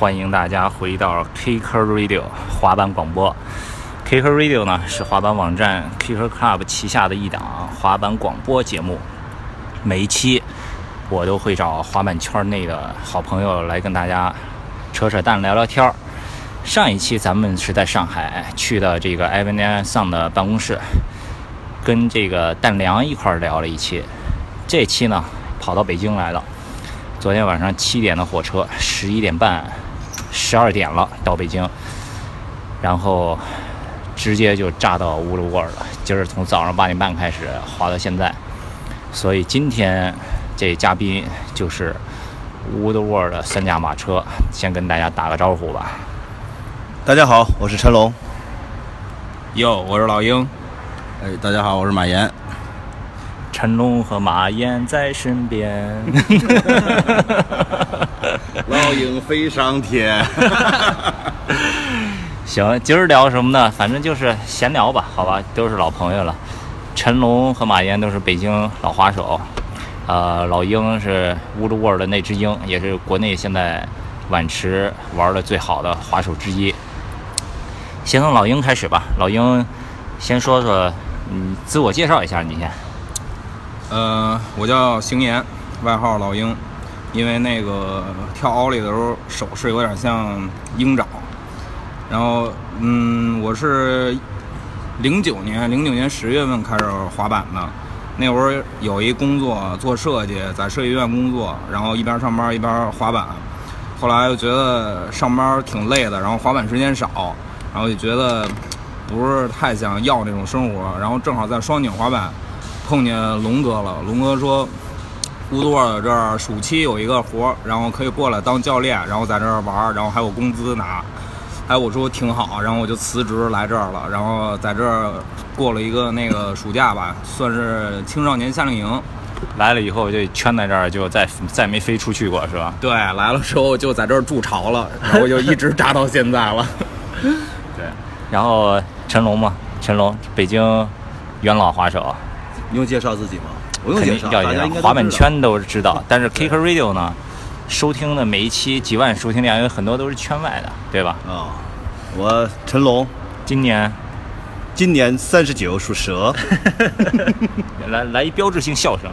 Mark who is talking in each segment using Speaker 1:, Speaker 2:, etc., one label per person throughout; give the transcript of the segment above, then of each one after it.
Speaker 1: 欢迎大家回到 Kicker Radio 滑板广播。Kicker Radio 呢是滑板网站 Kicker Club 旗下的一档滑板广播节目。每一期我都会找滑板圈内的好朋友来跟大家扯扯淡、聊聊天儿。上一期咱们是在上海去的这个 Evan and Son 的办公室，跟这个蛋梁一块儿聊了一期。这期呢跑到北京来了。昨天晚上七点的火车，十一点半、十二点了到北京，然后直接就炸到乌鲁沃尔了。今儿从早上八点半开始滑到现在，所以今天这嘉宾就是乌鲁沃尔的三驾马车，先跟大家打个招呼吧。
Speaker 2: 大家好，我是陈龙。
Speaker 3: 哟，我是老鹰。
Speaker 2: 哎，大家好，我是马岩。
Speaker 1: 陈龙和马岩在身边，
Speaker 2: 老鹰飞上天。
Speaker 1: 行，今儿聊什么呢？反正就是闲聊吧，好吧，都是老朋友了。陈龙和马岩都是北京老滑手，呃，老鹰是乌鲁沃尔的那只鹰，也是国内现在碗池玩的最好的滑手之一。先从老鹰开始吧，老鹰先说说，嗯，自我介绍一下，你先。
Speaker 3: 呃，我叫邢岩，外号老鹰，因为那个跳奥利的时候手势有点像鹰爪。然后，嗯，我是零九年零九年十月份开始滑板的，那会儿有一工作做设计，在设计院工作，然后一边上班一边滑板。后来又觉得上班挺累的，然后滑板时间少，然后就觉得不是太想要那种生活，然后正好在双井滑板。碰见龙哥了，龙哥说，乌多尔这儿暑期有一个活儿，然后可以过来当教练，然后在这儿玩儿，然后还有工资拿。哎，我说挺好，然后我就辞职来这儿了，然后在这儿过了一个那个暑假吧，算是青少年夏令营。
Speaker 1: 来了以后就圈在这儿，就再再没飞出去过，是吧？
Speaker 3: 对，来了之后就在这儿筑巢了，然后就一直扎到现在了。
Speaker 1: 对，然后陈龙嘛，陈龙，北京元老滑手。
Speaker 2: 用介绍自己吗？不用介绍，
Speaker 1: 大家滑板圈都知道。但是 Kicker Radio 呢，收听的每一期几万收听量，有很多都是圈外的，对吧？
Speaker 2: 啊，我陈龙，
Speaker 1: 今年
Speaker 2: 今年三十九，属蛇。
Speaker 1: 来来一标志性笑声。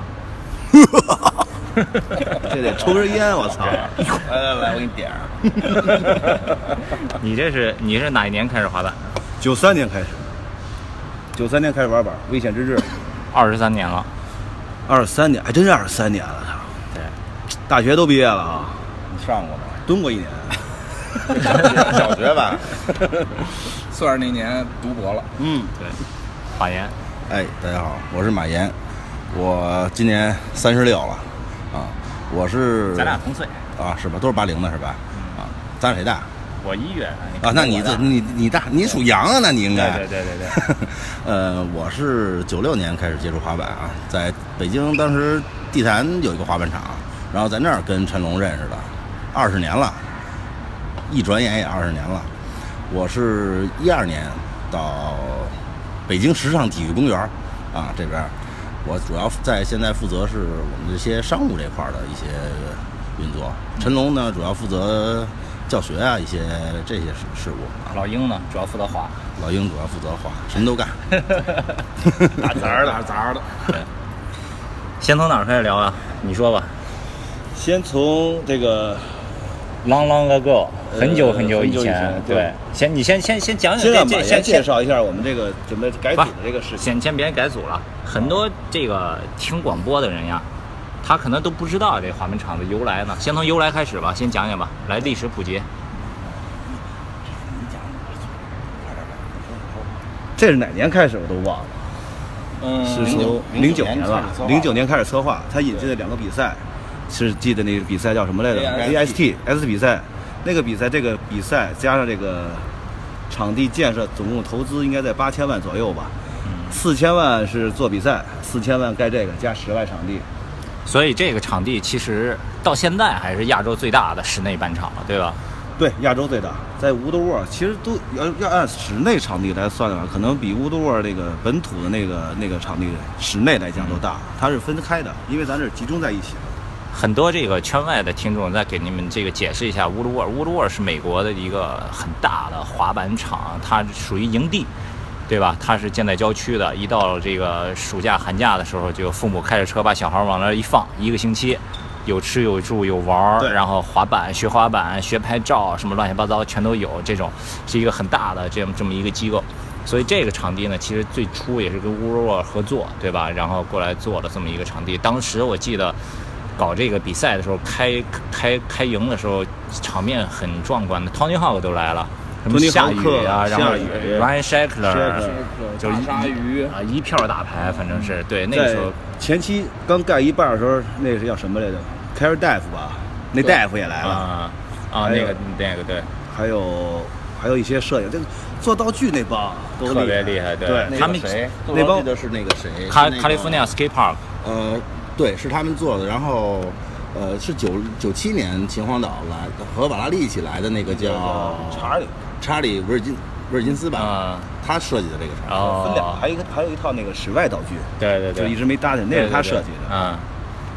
Speaker 2: 这得抽根烟，我操！
Speaker 3: 来来来，我给你点
Speaker 1: 上。你这是你是哪一年开始滑板？
Speaker 2: 九三年开始。九三年开始玩板，危险之至。
Speaker 1: 二十三年了，
Speaker 2: 二十三年还真是二十三年了，他！
Speaker 1: 对，
Speaker 2: 大学都毕业了啊。
Speaker 3: 你上过吗？
Speaker 2: 蹲过一年，
Speaker 3: 小学吧，算是那年读博了。
Speaker 1: 嗯，对。马岩，
Speaker 2: 哎，大家好，我是马岩，我今年三十六了，啊，我是
Speaker 1: 咱俩同岁
Speaker 2: 啊，是吧？都是八零的是吧？啊，咱俩谁大？
Speaker 1: 我一月
Speaker 2: 啊，那你这你你大你属羊啊？那你应该
Speaker 1: 对对对对。
Speaker 2: 呃，我是九六年开始接触滑板啊，在北京当时地坛有一个滑板场，然后在那儿跟陈龙认识的，二十年了，一转眼也二十年了。我是一二年到北京时尚体育公园啊这边，我主要在现在负责是我们这些商务这块的一些运作，陈龙呢主要负责。教学啊，一些这些事事务。
Speaker 1: 老鹰呢，主要负责滑。
Speaker 2: 老鹰主要负责滑，什么都干。
Speaker 3: 打杂的，打杂的。
Speaker 1: 先从哪儿开始聊啊？你说吧。
Speaker 2: 先从这个
Speaker 1: long long ago，很久很久以前。对。先你先先先讲讲
Speaker 2: 这，
Speaker 1: 先
Speaker 2: 介绍一下我们这个准备改组的这个事。
Speaker 1: 先先别改组了，很多这个听广播的人呀。他可能都不知道这滑门场的由来呢。先从由来开始吧，先讲讲吧，来历史普及。
Speaker 2: 这是哪年开始我都忘了。
Speaker 3: 嗯，
Speaker 2: 是从零九年了，零九年开始策划。他引进的两个比赛，是记得那个比赛叫什么来着？AST S 比赛。那个比赛，这个比赛加上这个场地建设，总共投资应该在八千万左右吧。四千万是做比赛，四千万盖这个，加室外场地。
Speaker 1: 所以这个场地其实到现在还是亚洲最大的室内半场了，对吧？
Speaker 2: 对，亚洲最大，在乌德沃，其实都要要按室内场地来算的话，可能比乌德沃那个本土的那个那个场地室内来讲都大。它是分开的，因为咱这集中在一起了。
Speaker 1: 很多这个圈外的听众再给你们这个解释一下乌鲁沃尔。乌鲁沃尔是美国的一个很大的滑板场，它属于营地，对吧？他是建在郊区的。一到这个暑假寒假的时候，就父母开着车把小孩往那儿一放，一个星期，有吃有住有玩儿，然后滑板、学滑板、学拍照，什么乱七八糟全都有。这种是一个很大的这么这么一个机构。所以这个场地呢，其实最初也是跟乌鲁沃尔合作，对吧？然后过来做了这么一个场地。当时我记得搞这个比赛的时候，开开开营的时候，场面很壮观的，Tony Hawk 都来了，什么下雨啊，然后
Speaker 4: 下雨
Speaker 1: Ryan
Speaker 4: Shackler，Shackler
Speaker 1: 就是
Speaker 4: 鲨鱼
Speaker 1: 啊，一票大牌，反正是对那个时候。
Speaker 4: 前期刚盖一半的时候，那是叫什么来着？凯尔大夫吧，那大夫也来了，
Speaker 1: 啊啊，那个那个对，
Speaker 4: 还有还有一些摄影，这个做道具那帮都
Speaker 1: 特别厉害，对
Speaker 4: 对
Speaker 1: 他们
Speaker 2: 谁？
Speaker 4: 那帮
Speaker 2: 我记得是那个谁？
Speaker 1: 卡卡利夫尼亚 Skate Park，
Speaker 2: 呃，对，是他们做的。然后，呃，是九九七年秦皇岛来和瓦拉利一起来的那个叫
Speaker 4: 查理
Speaker 2: 查理威尔金威尔金斯吧，
Speaker 1: 啊，
Speaker 2: 他设计的这个场。
Speaker 1: 哦，
Speaker 4: 分两，还有一个还有一套那个室外道具，
Speaker 1: 对对对，
Speaker 4: 就一直没搭进，那是他设计的，
Speaker 1: 啊，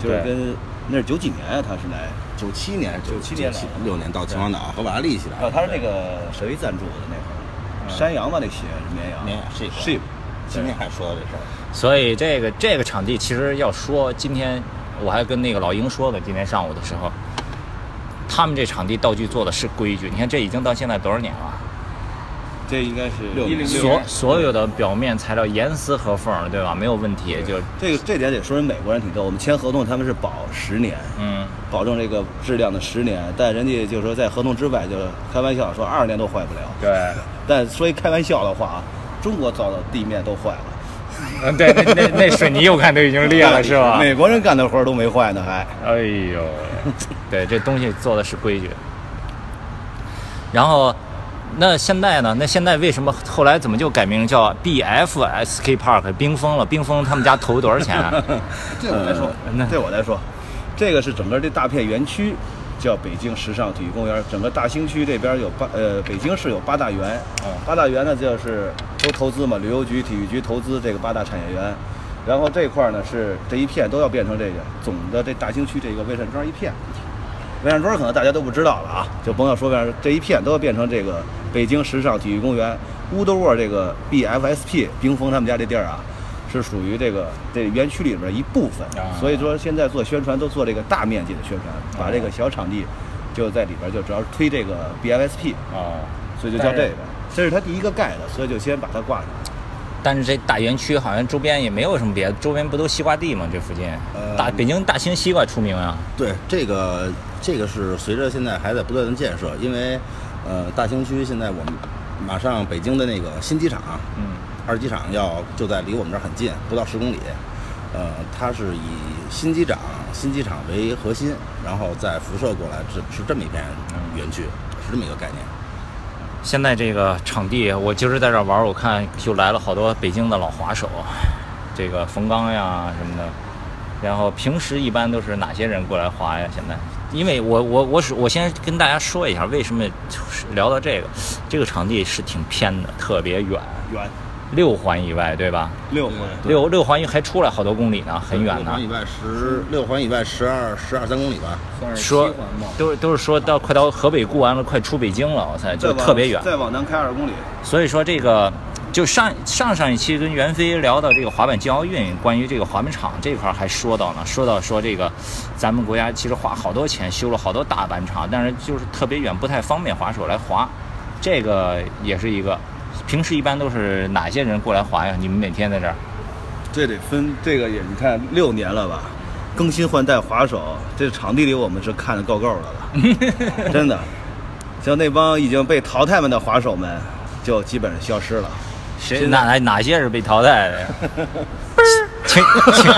Speaker 4: 就是跟那是九几年啊，他是来，
Speaker 2: 九七年、
Speaker 4: 九七年
Speaker 2: 六年到秦皇岛和瓦拉利一起来的。
Speaker 4: 啊，他是那个谁赞助的那会儿，山羊吧那鞋是绵羊，
Speaker 2: 绵羊 sheep
Speaker 4: sheep，
Speaker 2: 今天还说到这事儿，
Speaker 1: 所以这个这个场地其实要说，今天我还跟那个老鹰说的，今天上午的时候，他们这场地道具做的是规矩。你看这已经到现在多少年了？
Speaker 4: 这应该是
Speaker 2: 六年
Speaker 1: 所所有的表面材料严丝合缝，对吧？没有问题。就
Speaker 4: 这个这点得说人美国人挺逗，我们签合同他们是保十年，
Speaker 1: 嗯，
Speaker 4: 保证这个质量的十年，但人家就是说在合同之外就开玩笑说二十年都坏不了。
Speaker 1: 对，
Speaker 4: 但说一开玩笑的话啊，中国造的地面都坏了，
Speaker 1: 嗯，对，那那那水泥我看都已经裂了，是吧？
Speaker 4: 美国人干的活都没坏呢，还
Speaker 1: 哎呦，对，这东西做的是规矩。然后，那现在呢？那现在为什么后来怎么就改名叫 BF Skate Park 冰封了？冰封他们家投多少钱啊？
Speaker 4: 这我来说
Speaker 1: 那，
Speaker 4: 对我来说，这个是整个这大片园区，叫北京时尚体育公园。整个大兴区这边有八呃，北京市有八大园啊，八大园呢就是都投资嘛，旅游局、体育局投资这个八大产业园。然后这块儿呢是这一片都要变成这个总的这大兴区这个魏善庄一片。魏善庄可能大家都不知道了啊，就甭要说魏善这一片都要变成这个北京时尚体育公园。乌德沃这个 BFSP 冰峰他们家这地儿啊，是属于这个这园区里边一部分
Speaker 1: 啊，
Speaker 4: 所以说现在做宣传都做这个大面积的宣传，把这个小场地就在里边就主要是推这个 BFSP，
Speaker 1: 啊，
Speaker 4: 所以就叫这个。这是他第一个盖的，所以就先把它挂上。
Speaker 1: 但是这大园区好像周边也没有什么别的，周边不都西瓜地吗？这附近，
Speaker 2: 呃
Speaker 1: 大北京大兴西瓜出名啊。
Speaker 2: 对，这个这个是随着现在还在不断的建设，因为呃大兴区现在我们马上北京的那个新机场，
Speaker 1: 嗯，
Speaker 2: 二机场要就在离我们这儿很近，不到十公里。呃，它是以新机场新机场为核心，然后再辐射过来，是是这么一片园区，是这么一个概念。
Speaker 1: 现在这个场地，我今儿在这玩儿，我看就来了好多北京的老滑手，这个冯刚呀什么的。然后平时一般都是哪些人过来滑呀？现在，因为我我我是我先跟大家说一下，为什么聊到这个，这个场地是挺偏的，特别远，
Speaker 4: 远
Speaker 1: 六环以外，对吧？
Speaker 4: 六环，
Speaker 1: 六六环还出来好多公里呢，很远呢
Speaker 2: 六环。以外十六环以外十二十二三公里吧。
Speaker 1: 说。都是都是说到快到河北过完了，快出北京了，我猜就特别远。
Speaker 4: 再往南开二公里。
Speaker 1: 所以说这个就上上上一期跟袁飞聊到这个滑板竞奥运，关于这个滑板场这块儿还说到呢，说到说这个咱们国家其实花好多钱修了好多大板场，但是就是特别远，不太方便滑手来滑，这个也是一个。平时一般都是哪些人过来滑呀？你们每天在这儿？
Speaker 4: 这得分这个也，你看六年了吧，更新换代滑手，这场地里我们是看得够够的了，真的。像那帮已经被淘汰们的滑手们，就基本上消失了。
Speaker 1: 谁
Speaker 4: 哪
Speaker 1: 哪哪些是被淘汰的呀？请请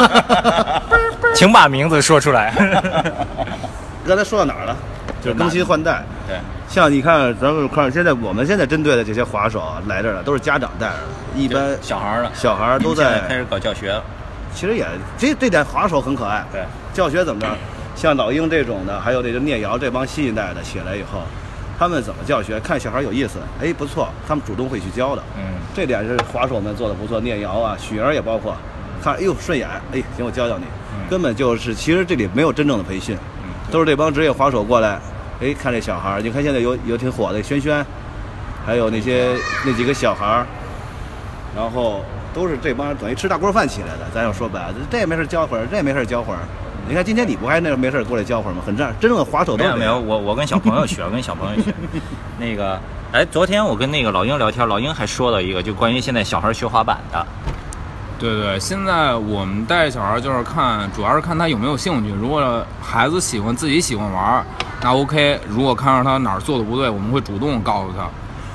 Speaker 1: 请把名字说出来。
Speaker 4: 刚才说到哪儿了？就是更新换代。
Speaker 1: 对，
Speaker 4: 像你看，咱们看现在我们现在针对的这些滑手啊来这儿了，都是家长带着的，一般
Speaker 1: 小孩儿呢，
Speaker 4: 小孩儿都在。
Speaker 1: 在开始搞教学了。
Speaker 4: 其实也这这点滑手很可爱。
Speaker 1: 对，
Speaker 4: 教学怎么着？像老鹰这种的，还有这个聂瑶这帮新一代的起来以后，他们怎么教学？看小孩有意思，哎，不错，他们主动会去教的。
Speaker 1: 嗯，
Speaker 4: 这点是滑手们做的不错，聂瑶啊、许儿也包括，看，哎呦顺眼，哎，行，我教教你。
Speaker 1: 嗯
Speaker 4: 根本就是其实这里没有真正的培训，都是这帮职业滑手过来，哎，看这小孩儿，你看现在有有挺火的轩轩，还有那些那几个小孩儿，然后都是这帮等于吃大锅饭起来的。咱要说白了，这也没事教会儿，这也没事教会儿。你看今天你不还那没事过来教会儿吗？很正，真正的滑手都
Speaker 1: 没有没有，我我跟小朋友学，我跟小朋友学。那个，哎，昨天我跟那个老鹰聊天，老鹰还说了一个，就关于现在小孩学滑板的。
Speaker 3: 对对，现在我们带小孩就是看，主要是看他有没有兴趣。如果孩子喜欢自己喜欢玩，那 OK。如果看到他哪儿做的不对，我们会主动告诉他。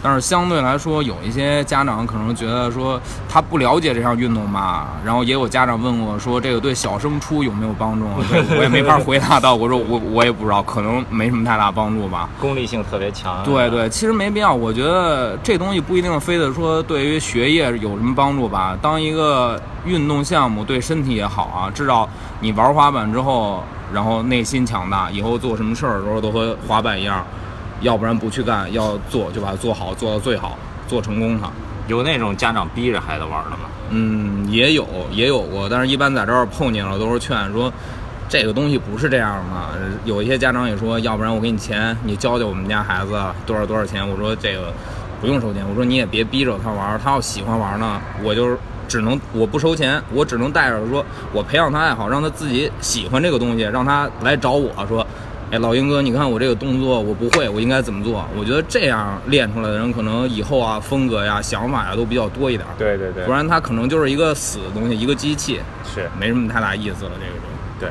Speaker 3: 但是相对来说，有一些家长可能觉得说他不了解这项运动吧，然后也有家长问我说这个对小升初有没有帮助？对我也没法回答到，我说我我也不知道，可能没什么太大帮助吧。
Speaker 1: 功利性特别强。
Speaker 3: 对对，其实没必要。我觉得这东西不一定非得说对于学业有什么帮助吧。当一个运动项目对身体也好啊，至少你玩滑板之后，然后内心强大，以后做什么事儿的时候都和滑板一样，要不然不去干，要做就把它做好，做到最好，做成功它。
Speaker 1: 有那种家长逼着孩子玩的吗？
Speaker 3: 嗯，也有也有过，但是一般在这儿碰见了都是劝说，这个东西不是这样的。有一些家长也说，要不然我给你钱，你教教我们家孩子多少多少钱。我说这个不用收钱，我说你也别逼着他玩儿，他要喜欢玩儿呢，我就是只能我不收钱，我只能带着说，我培养他爱好，让他自己喜欢这个东西，让他来找我说。哎，老鹰哥，你看我这个动作我不会，我应该怎么做？我觉得这样练出来的人，可能以后啊风格呀、想法呀都比较多一点儿。
Speaker 1: 对对对
Speaker 3: 不然他可能就是一个死的东西，一个机器，
Speaker 1: 是
Speaker 3: 没什么太大意思了。这个东西
Speaker 1: 对。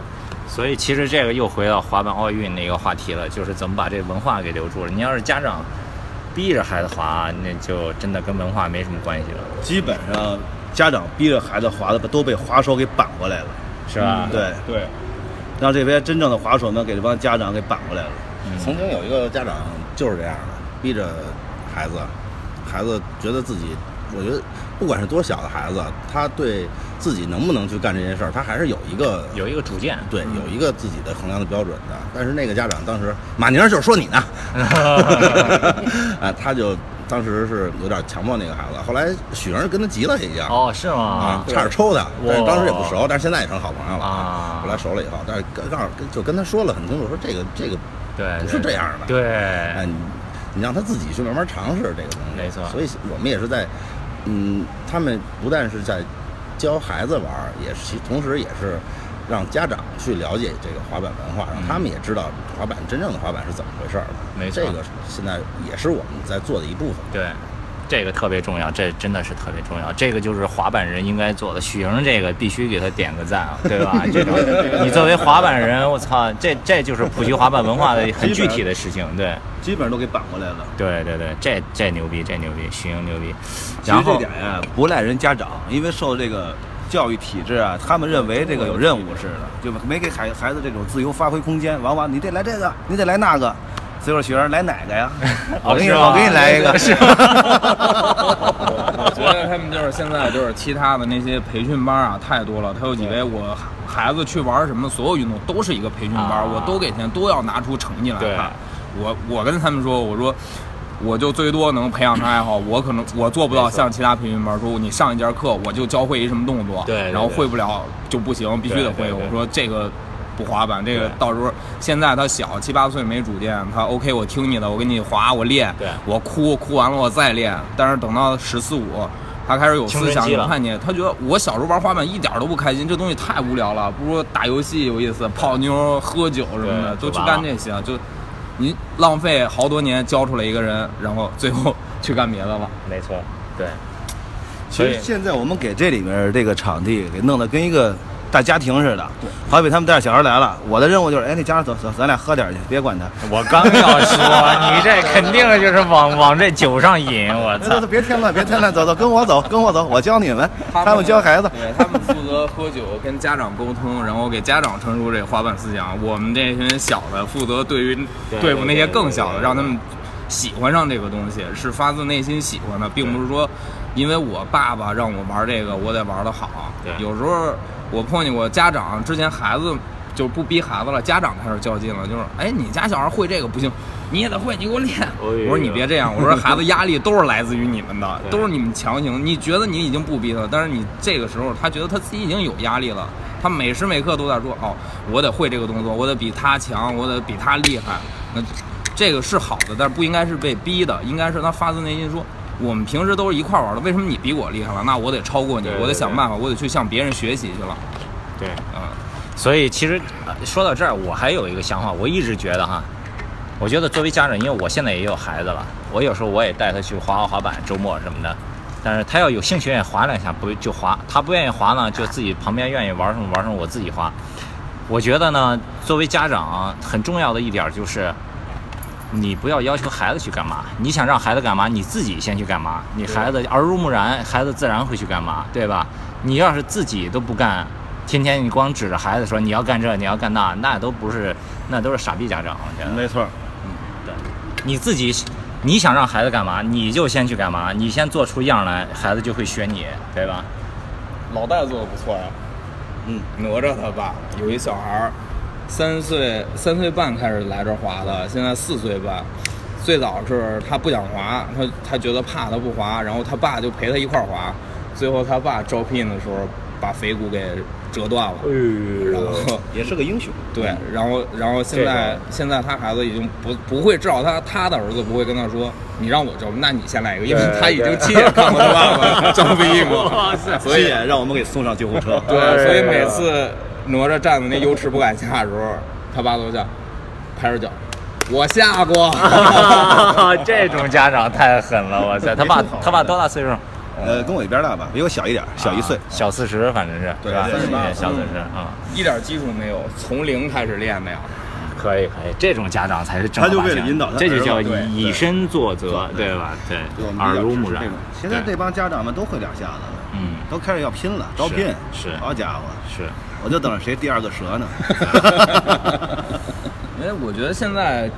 Speaker 1: 所以其实这个又回到滑板奥运那个话题了，就是怎么把这文化给留住了。你要是家长逼着孩子滑，那就真的跟文化没什么关系了，
Speaker 4: 基本上家长逼着孩子滑的都被滑手给扳过来了。
Speaker 1: 是吧？
Speaker 4: 对，
Speaker 3: 对，
Speaker 4: 让这边真正的滑手们给这帮家长给绑过来了。
Speaker 2: 曾经有一个家长就是这样的，逼着孩子，孩子觉得自己，我觉得不管是多小的孩子，他对自己能不能去干这件事儿，他还是有一个
Speaker 1: 有一个主见。
Speaker 2: 对有一个自己的衡量的标准的。但是那个家长当时，马宁就是说你呢，啊，他就当时是有点强迫那个孩子，后来许莹跟他急了已经。
Speaker 1: 哦，是吗啊，？
Speaker 2: 差点抽他，但是当时也不熟，但是现在也成好朋友了
Speaker 1: 啊
Speaker 2: 后来熟了以后，但是刚刚好跟就跟他说了很清楚，说这个这个
Speaker 1: 对，
Speaker 2: 不是这样的。
Speaker 1: 对，
Speaker 2: 哎，你你让他自己去慢慢尝试这个东西。
Speaker 1: 没错
Speaker 2: 所以我们也是在，嗯，他们不但是在教孩子玩儿，也是其同时也是让家长去了解这个滑板文化，让他们也知道滑板真正的滑板是怎么回事儿。
Speaker 1: 没错
Speaker 2: 这个现在也是我们在做的一部分。
Speaker 1: 对，这个特别重要，这真的是特别重要。这个就是滑板人应该做的。许莹这个必须给他点个赞啊，对吧？这种你作为滑板人，我操，这这就是普及滑板文化的很具体的事情。对，
Speaker 4: 基本上都给扳过来了。
Speaker 1: 对对对，这这牛逼，这牛逼，许莹牛逼。
Speaker 4: 其实这
Speaker 1: 然后
Speaker 4: 点呀，不赖人家长，因为受这个教育体制啊，他们认为这个有任务似的，就没给孩孩子这种自由发挥空间。往往你得来这个，你得来那个。所以说学员来哪个呀？我给你，我给你来一个。
Speaker 1: 是
Speaker 3: 我觉得他们就是现在就是其他的那些培训班啊太多了，他就以为我孩子去玩什么，所有运动都是一个培训班，
Speaker 1: 啊
Speaker 3: 我都给钱，都要拿出成绩来
Speaker 1: 对
Speaker 3: 看。我我跟他们说，我说。我就最多能培养他爱好，我可能我做不到像其他培训班说你上一节课我就教会一什么动作，
Speaker 1: 对对
Speaker 3: 然后会不了就不行，必须得会。我说这个不滑板，这个到时候现在他小七八岁没主见，他 OK 我听你的，我给你滑我练，
Speaker 1: 对。
Speaker 3: 我哭哭完了我再练，但是等到十四五，他开始有思想，有看见，他觉得我小时候玩滑板一点都不开心，这东西太无聊了，不如打游戏有意思，泡妞、喝酒什么的，都去干这些，就你浪费好多年教出来一个人，然后最后去干别的了。
Speaker 1: 没错，对，
Speaker 4: 其
Speaker 1: 所以
Speaker 4: 实现在我们给这里面这个场地给弄得跟一个大家庭似的，好比他们带着小孩来了，我的任务就是，哎，那家长走走，咱俩喝点去，别管他。
Speaker 1: 我刚要说，你这肯定就是往往这酒上引，我操
Speaker 4: 走走，！别添乱，别添乱，走走，跟我走，跟我走，我教你们，他们教孩子。
Speaker 3: 对他们负责喝酒，跟家长沟通，然后给家长传输这滑板思想。我们这群小的负责对于
Speaker 1: 对
Speaker 3: 对付那些更小的，让他们喜欢上这个东西，是发自内心喜欢的，并不是说因为我爸爸让我玩这个，我得玩的好。
Speaker 1: 对
Speaker 3: 有时候我碰见过家长，之前孩子就不逼孩子了，家长开始较劲了，就是哎，你家小孩会这个不行，你也得会，你给我练。
Speaker 1: 哎
Speaker 3: 我说你别这样，我说孩子压力都是来自于你们的，都是你们强行。你觉得你已经不逼他，但是你这个时候他觉得他自己已经有压力了，他每时每刻都在说哦，我得会这个动作，我得比他强，我得比他厉害。那这个是好的，但是不应该是被逼的，应该是他发自内心说，我们平时都是一块儿玩的，为什么你比我厉害了？那我得超过你，
Speaker 1: 对对
Speaker 3: 我得想办法，我得去向别人学习去了。
Speaker 1: 对，
Speaker 3: 嗯，
Speaker 1: 所以其实呃说到这儿，我还有一个想法，我一直觉得哈，我觉得作为家长，因为我现在也有孩子了，我有时候我也带他去滑滑滑板，周末什么的。但是他要有兴趣愿意滑两下，不就滑；他不愿意滑呢，就自己旁边愿意玩什么玩什么，我自己滑。我觉得呢，作为家长很重要的一点就是，你不要要求孩子去干嘛，你想让孩子干嘛，你自己先去干嘛。你孩子耳濡目染，孩子自然会去干嘛，对吧？你要是自己都不干，天天你光指着孩子说你要干这，你要干那，那都不是，那都是傻逼家长。我觉得
Speaker 4: 没错，
Speaker 1: 你自己，你想让孩子干嘛，你就先去干嘛，你先做出样来，孩子就会学你，对吧？
Speaker 3: 老戴做的不错呀。
Speaker 4: 嗯，
Speaker 3: 哪吒他爸有一小孩儿，三岁三岁半开始来这儿滑的，现在四岁半。最早是他不想滑，他他觉得怕，他不滑，然后他爸就陪他一块儿滑。最后他爸招聘的时候把腓骨给折断了，然后
Speaker 4: 也是个英雄。
Speaker 3: 对，然后然后现在、
Speaker 1: 这个
Speaker 3: 现在他孩子已经不不会，至少他他的儿子不会跟他说你让我招，那你先来一个，因为他已经亲眼看过他爸爸 招飞过。
Speaker 1: 哇塞
Speaker 4: 所以让我们给送上救护车。
Speaker 3: 对，所以每次哪吒站在那油池不敢下的时候，他爸都叫拍着脚，我下过。
Speaker 1: 这种家长太狠了，我操！他爸他爸多大岁数？
Speaker 4: 呃，跟我一边大吧，比我小一点，小一岁
Speaker 1: 啊。小四十，反正是
Speaker 4: 对
Speaker 1: 吧？小四十啊，
Speaker 3: 一点基础没有，从零开始练的呀。
Speaker 1: 可以可以，这种家长才是正儿
Speaker 4: 他就为了引导他
Speaker 1: 这就叫以以身作则，
Speaker 4: 对
Speaker 1: 对吧？对耳濡目染
Speaker 4: 这种。现在这帮家长们都会两下子了，
Speaker 1: 嗯
Speaker 4: 都开始要拼了，招聘。
Speaker 1: 是
Speaker 4: 好家伙，
Speaker 1: 是
Speaker 4: 我就等着谁第二个折呢。
Speaker 3: 因 为我觉得现在，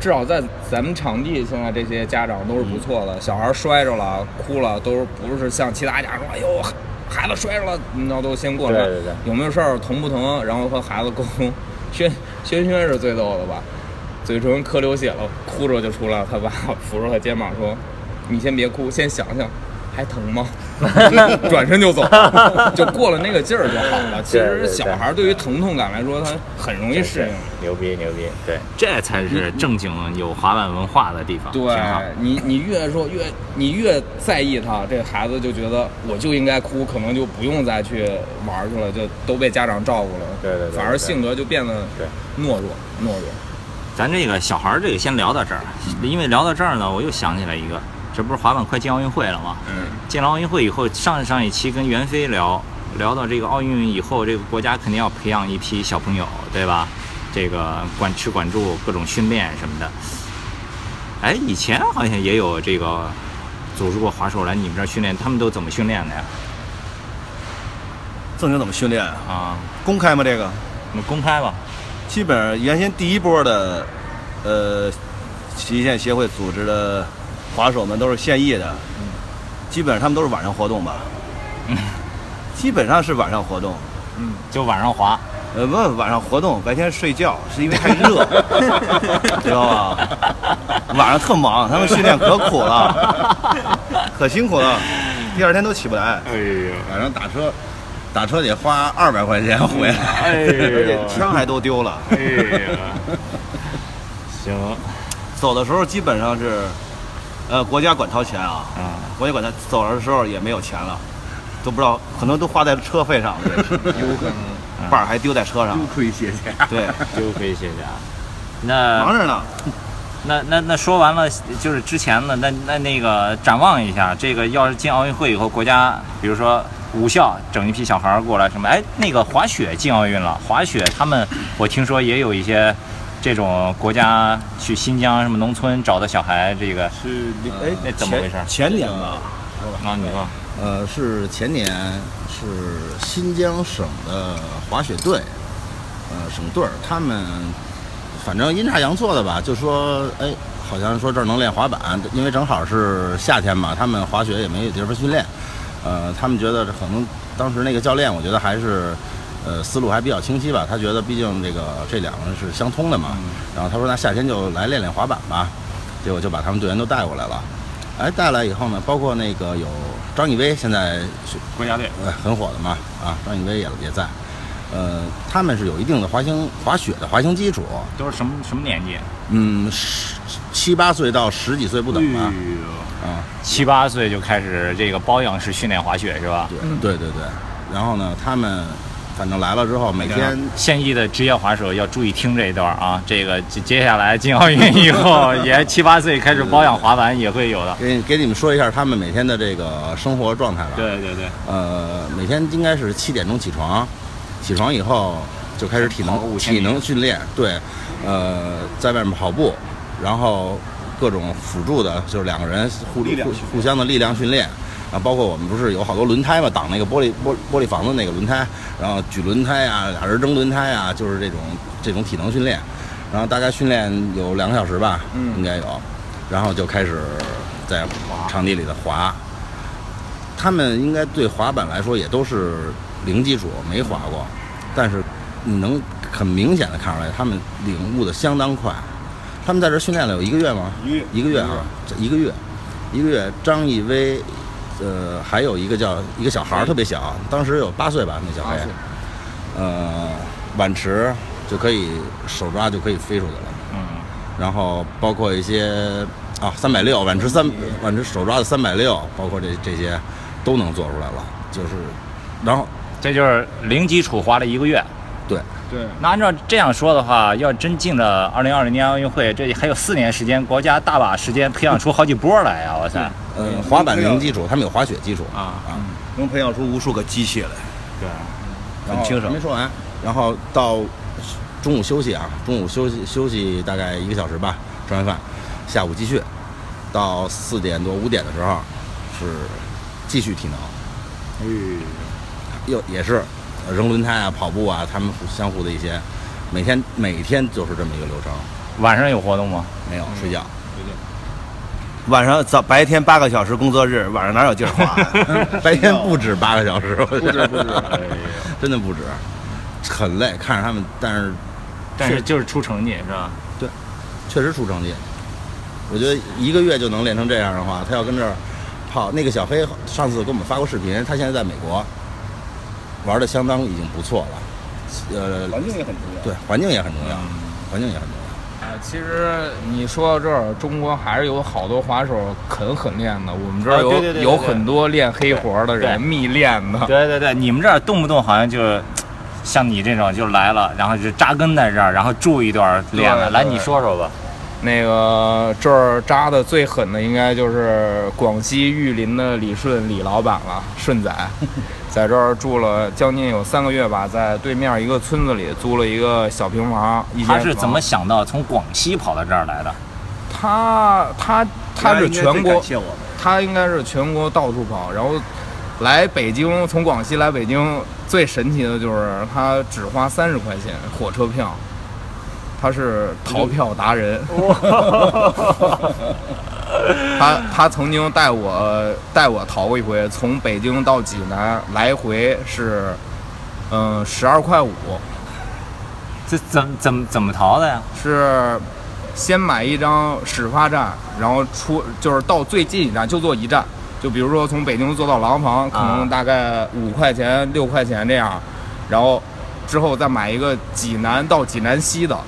Speaker 3: 至少在咱们场地，现在这些家长都是不错的。小孩摔着了、哭了，都是不是像其他家长说：“哎呦，孩子摔着了，你知道都先过来，
Speaker 1: 对对对
Speaker 3: 有没有事儿，疼不疼？”然后和孩子沟通。轩轩轩是最逗的吧？嘴唇磕流血了，哭着就出来了。他爸 扶着他肩膀说：“你先别哭，先想想，还疼吗？” 转身就走，就过了那个劲儿就好了。其实小孩对于疼痛感来说，他很容易适应。
Speaker 1: 牛逼牛逼，对，这才是正经有滑板文化的地方，
Speaker 3: 对。你，你越说越，你越在意他，这孩子就觉得我就应该哭，可能就不用再去玩去了，就都被家长照顾了。
Speaker 1: 对对对
Speaker 3: 反而性格就变得
Speaker 1: 对
Speaker 3: 懦弱，懦弱。
Speaker 1: 咱这个小孩儿这个先聊到这儿，因为聊到这儿呢，我又想起来一个，这不是滑板快进奥运会了吗？
Speaker 3: 嗯，
Speaker 1: 进了奥运会以后，上上一期跟袁飞聊聊到这个奥运以后，这个国家肯定要培养一批小朋友，对吧？这个管吃管住，各种训练什么的。哎，以前好像也有这个组织过滑手来你们这儿训练，他们都怎么训练的呀？
Speaker 4: 正经怎么训练啊？
Speaker 1: 啊，
Speaker 4: 公开吗？这个
Speaker 1: 我们公开吧。
Speaker 4: 基本上原先第一波的，呃，极限协会组织的滑手们都是现役的，基本上他们都是晚上活动吧。基本上是晚上活动，
Speaker 1: 就晚上滑，
Speaker 4: 呃，不，晚上活动，白天睡觉，是因为太热，知道吧？晚上特忙，他们训练可苦了，可辛苦了，第二天都起不来。
Speaker 1: 哎呦，
Speaker 2: 晚上打车，打车得花二百块钱回来。
Speaker 1: 哎呦，
Speaker 4: 枪还都丢了。
Speaker 1: 哎呀，行，
Speaker 4: 走的时候基本上是，呃，国家管掏钱啊，
Speaker 1: 啊，
Speaker 4: 国家管他走的时候也没有钱了，都不知道，可能都花在车费上了，
Speaker 3: 有可能。
Speaker 4: 把儿还丢在车上。
Speaker 2: 丢盔卸甲。
Speaker 4: 对，
Speaker 1: 就可以歇假。那
Speaker 4: 忙着呢。
Speaker 1: 那那那说完了，就是之前的那那那个展望一下，这个要是进奥运会以后，国家比如说武校整一批小孩儿过来什么，哎，那个滑雪进奥运了，滑雪他们我听说也有一些这种国家去新疆什么农村找的小孩，这个
Speaker 4: 是哎，
Speaker 1: 那怎么回事
Speaker 4: 前前年吧，
Speaker 1: 啊，你说
Speaker 2: 呃，是前年是新疆省的滑雪队，呃，省队儿，他们反正阴差阳错的吧，就说，哎，好像说这儿能练滑板，因为正好是夏天嘛，他们滑雪也没有地方训练，呃，他们觉得可能当时那个教练，我觉得还是。呃，思路还比较清晰吧？他觉得毕竟这个这两个是相通的嘛，然后他说那夏天就来练练滑板吧，结果就把他们队员都带过来了。哎，带来以后呢，包括那个有张艺威，现在是
Speaker 1: 国家队
Speaker 2: 呃很火的嘛，啊，张艺威也也在，呃，他们是有一定的滑行滑雪的滑行基础，
Speaker 1: 都是什么什么年纪？
Speaker 2: 嗯，十七八岁到十几岁不等吧，啊，
Speaker 1: 七八岁就开始这个包养式训练滑雪是吧？
Speaker 2: 对对对对，然后呢，他们反正来了之后，每天
Speaker 1: 现役的职业滑手要注意听这一段啊，这个接接下来进奥运以后，也七八岁开始保养滑板也会有的。
Speaker 2: 给给你们说一下他们每天的这个生活状态吧。
Speaker 1: 对对对，
Speaker 2: 呃，每天应该是七点钟起床，起床以后就开始体能体能训练，对，呃，在外面跑步，然后各种辅助的，就是两个人互互
Speaker 4: 力量
Speaker 2: 互相的力量训练。啊，包括我们不是有好多轮胎嘛，挡那个玻璃玻玻璃房子那个轮胎，然后举轮胎啊，俩人扔轮胎啊，就是这种这种体能训练。然后大概训练有两个小时吧，
Speaker 3: 嗯
Speaker 2: 应该有，然后就开始在场地里的滑。他们应该对滑板来说也都是零基础，没滑过，但是你能很明显的看出来，他们领悟的相当快。他们在这训练了有一个月吗？
Speaker 4: 一个月
Speaker 2: 一个月啊，一个月，一个月。张艺威，呃，还有一个叫一个小孩儿特别小，当时有八岁吧，那小孩，呃，碗池就可以手抓就可以飞出去了。
Speaker 1: 嗯，
Speaker 2: 然后包括一些啊三百六碗池三碗池手抓的三百六，包括这这些都能做出来了，就是，然后
Speaker 1: 这就是零基础滑了一个月。
Speaker 2: 对，
Speaker 3: 对，
Speaker 1: 那按照这样说的话，要真进了二零二零年奥运会，这还有四年时间，国家大把时间培养出好几波来啊！哇塞，
Speaker 2: 呃，滑板零基础，他们有滑雪基础。
Speaker 1: 啊
Speaker 2: 啊，
Speaker 4: 能培养出无数个机器来，
Speaker 1: 对，
Speaker 4: 很轻省。
Speaker 2: 没说完，然后到中午休息啊，中午休息休息大概一个小时吧，吃完饭，下午继续，到四点多五点的时候是继续体能，又也是呃扔轮胎啊、跑步啊，他们相互的一些，每天每天就是这么一个流程，
Speaker 1: 晚上有活动吗？
Speaker 2: 没有睡觉。
Speaker 4: 晚上早白天八个小时工作日，晚上哪有劲儿滑？
Speaker 2: 白天不止八个小时，不
Speaker 3: 不止不止，
Speaker 2: 真的不止，很累。看着他们，但是
Speaker 1: 但是就是出成绩是吧？
Speaker 2: 对确实出成绩。我觉得一个月就能练成这样的话，他要跟这儿跑。那个小黑上次给我们发过视频，他现在在美国玩的相当已经不错了。呃，
Speaker 4: 环境也很重要。
Speaker 2: 对，环境也很重要，环境也很重要。
Speaker 3: 啊，其实你说到这儿，中国还是有好多滑手肯狠练的。我们这儿有、
Speaker 1: 啊对对对对
Speaker 3: 有很多练黑活的人，密练的。
Speaker 1: 对对对，你们这儿动不动好像就像你这种就来了，然后就扎根在这儿，然后住一段练了。来，你说说吧。
Speaker 3: 那个这儿扎的最狠的应该就是广西玉林的李顺李老板了，顺仔，在这儿住了将近有三个月吧，在对面一个村子里租了一个小平房。一间房
Speaker 1: 他是怎么想到从广西跑到这儿来的？
Speaker 3: 他他他是全国。他应该是全国到处跑，然后来北京，从广西来北京最神奇的就是他只花三十块钱火车票，他是逃票达人。他他曾经带我带我逃过一回，从北京到济南来回是嗯十二块五，
Speaker 1: 这怎怎么怎么逃的呀？
Speaker 3: 是先买一张始发站，然后出就是到最近一站就坐一站，就比如说从北京坐到廊坊，可能大概五块钱、六块钱这样，然后之后再买一个济南到济南西的，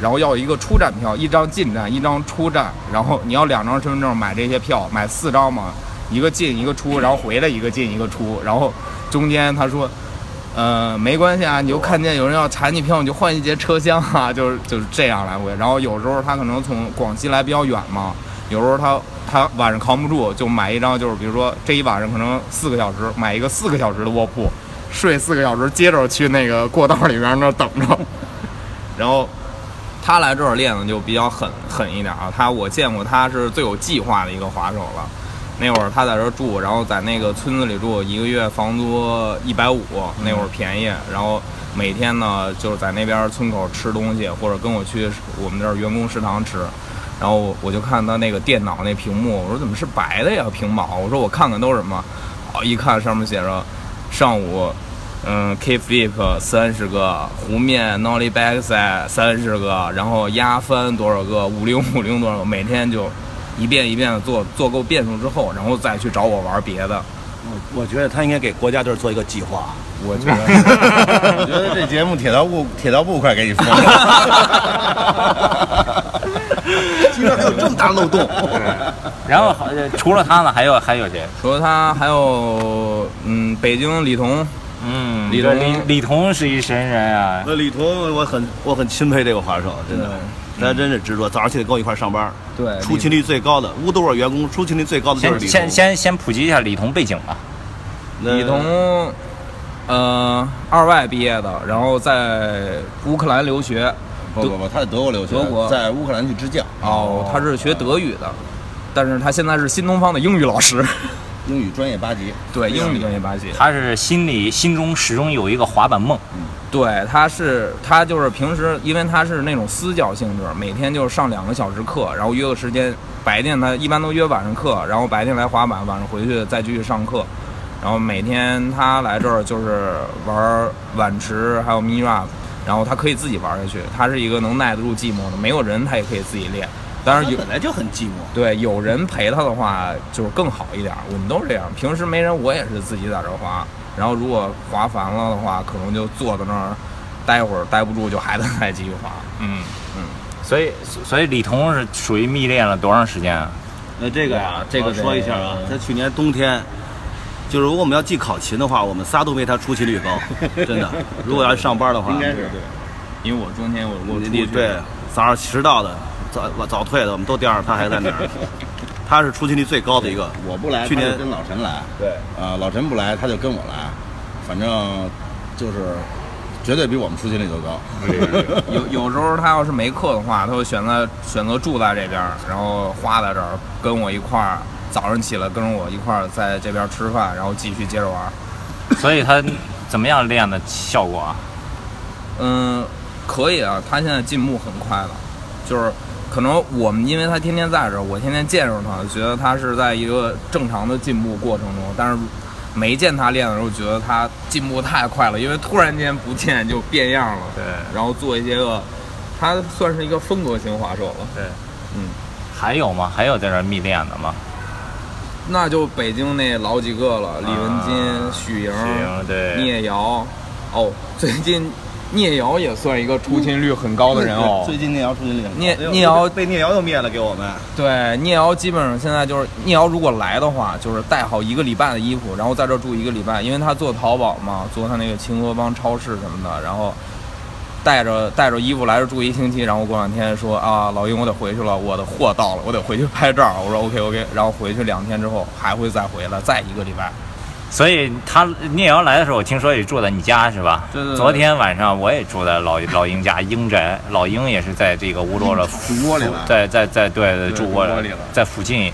Speaker 3: 然后要一个出站票，一张进站，一张出站，然后你要两张身份证买这些票，买四张嘛，一个进一个出，然后回来一个进一个出，然后中间他说。呃，没关系啊，你就看见有人要查你票，你就换一节车厢啊，就是就是这样来回。然后有时候他可能从广西来比较远嘛，有时候他他晚上扛不住，就买一张，就是比如说这一晚上可能四个小时，买一个四个小时的卧铺，睡四个小时，接着去那个过道里边那等着。然后他来这儿练的就比较狠狠一点啊，他我见过他是最有计划的一个滑手了。那会儿他在这儿住，然后在那个村子里住，一个月房租一百五，那会儿便宜。然后每天呢，就是在那边村口吃东西，或者跟我去我们这儿员工食堂吃。然后我就看他那个电脑那屏幕，我说怎么是白的呀？屏保？我说我看看都是什么？哦，一看上面写着上午，嗯，K flip 三十个，弧面 nollie backside 三十个，然后压翻多少个，五零 五零多少个，每天就一遍一遍的做，做够遍数之后，然后再去找我玩别的。
Speaker 4: 我我觉得他应该给国家队做一个计划。
Speaker 3: 我觉得
Speaker 2: 我觉得这节目铁道部铁道部快给你封了，
Speaker 4: 居然还有这么大漏洞！
Speaker 1: 然后好除了他呢，还有还有谁？
Speaker 3: 除了他，还有嗯，北京李彤，
Speaker 1: 嗯，
Speaker 3: 李彤
Speaker 1: 李李彤是一神人啊。
Speaker 4: 那，李彤，我很我很钦佩这个滑手，真的，他真是执着，早上起来跟我一块儿上班，
Speaker 3: 对
Speaker 4: 出勤率最高的，乌多尔员工出勤率最高的就是李彤。
Speaker 1: 先先先先普及一下李彤背景吧。
Speaker 3: 李彤，呃，二外毕业的，然后在乌克兰留学。
Speaker 2: 不不不，他在德国留学，
Speaker 3: 德国
Speaker 2: 在乌克兰去支教，
Speaker 3: 哦，他是学德语的，但是他现在是新东方的英语老师。
Speaker 2: 英语专业八级，
Speaker 3: 对，英语专业八级。
Speaker 1: 他是心里心中始终有一个滑板梦。
Speaker 3: 对，他是他就是平时，因为他是那种私教性质，每天就上两个小时课，然后约个时间，白天他一般都约晚上课，然后白天来滑板，晚上回去再继续上课。然后每天他来这儿就是玩碗池，还有 mini rap，然后他可以自己玩下去。他是一个能耐得住寂寞的，没有人他也可以自己练。当然有
Speaker 4: 他本来就很寂寞。
Speaker 3: 对有人陪他的话，就是更好一点。我们都是这样，平时没人，我也是自己在这儿滑。然后如果滑烦了的话，可能就坐在那儿待会儿，待不住就还得再继续滑。
Speaker 1: 嗯
Speaker 3: 嗯，
Speaker 1: 所以所以李彤是属于密练了多长时间啊？
Speaker 4: 那这个呀
Speaker 3: 哇，这个
Speaker 4: 说一下啊，他去年冬天，就是如果我们要记考勤的话，我们仨都没他出勤率高，真的。如果要上班的话，
Speaker 2: 应该是
Speaker 3: 对，因为我中间我我
Speaker 4: 你
Speaker 3: 出去
Speaker 4: 对早上迟到的、早早退的，我们都盯着他还在那儿。他是出勤率最高的一个。
Speaker 2: 我不来，
Speaker 4: 去年
Speaker 2: 跟老陈来，
Speaker 4: 对，
Speaker 2: 啊、老陈不来，他就跟我来，反正就是绝对比我们出勤率都高。
Speaker 3: 有有时候他要是没课的话，他会选择选择住在这边儿，然后花在这儿跟我一块儿，早上起来跟着我一块儿在这边吃饭，然后继续接着玩儿。
Speaker 1: 所以他怎么样练的效果啊？
Speaker 3: 嗯，可以啊，他现在进步很快了，就是可能我们因为他天天在这儿，我天天见着他，觉得他是在一个正常的进步过程中，但是没见他练的时候，觉得他进步太快了，因为突然间不见就变样了，
Speaker 1: 对
Speaker 3: 然后做一些个，他算是一个风格型滑手了，
Speaker 1: 对，
Speaker 3: 嗯。
Speaker 1: 还有吗？还有在这儿密练的吗？
Speaker 3: 那就北京那老几个了，李文金、
Speaker 1: 啊
Speaker 3: 许莹、
Speaker 1: 许莹对
Speaker 3: 聂瑶。哦，最近聂瑶也算一个出勤率很高的人哦。
Speaker 2: 最近聂瑶出勤率很高
Speaker 3: 聂聂瑶
Speaker 4: 被聂瑶又灭了，给我们。
Speaker 3: 对聂瑶基本上现在就是聂瑶如果来的话，就是带好一个礼拜的衣服，然后在这儿住一个礼拜，因为他做淘宝嘛，做他那个秦河帮超市什么的，然后。带着带着衣服来这住一星期，然后过两天说啊，老鹰我得回去了，我的货到了，我得回去拍照。我说 OK OK，然后回去两天之后还会再回来，再一个礼拜。
Speaker 1: 所以他聂瑶来的时候，我听说也住在你家是吧？
Speaker 3: 对对对
Speaker 1: 昨天晚上我也住在老老鹰家鹰宅，老鹰也是在这个乌多的
Speaker 2: 住窝里了
Speaker 1: 在在在对对
Speaker 3: 对
Speaker 1: 住窝
Speaker 3: 里了
Speaker 1: 在附近，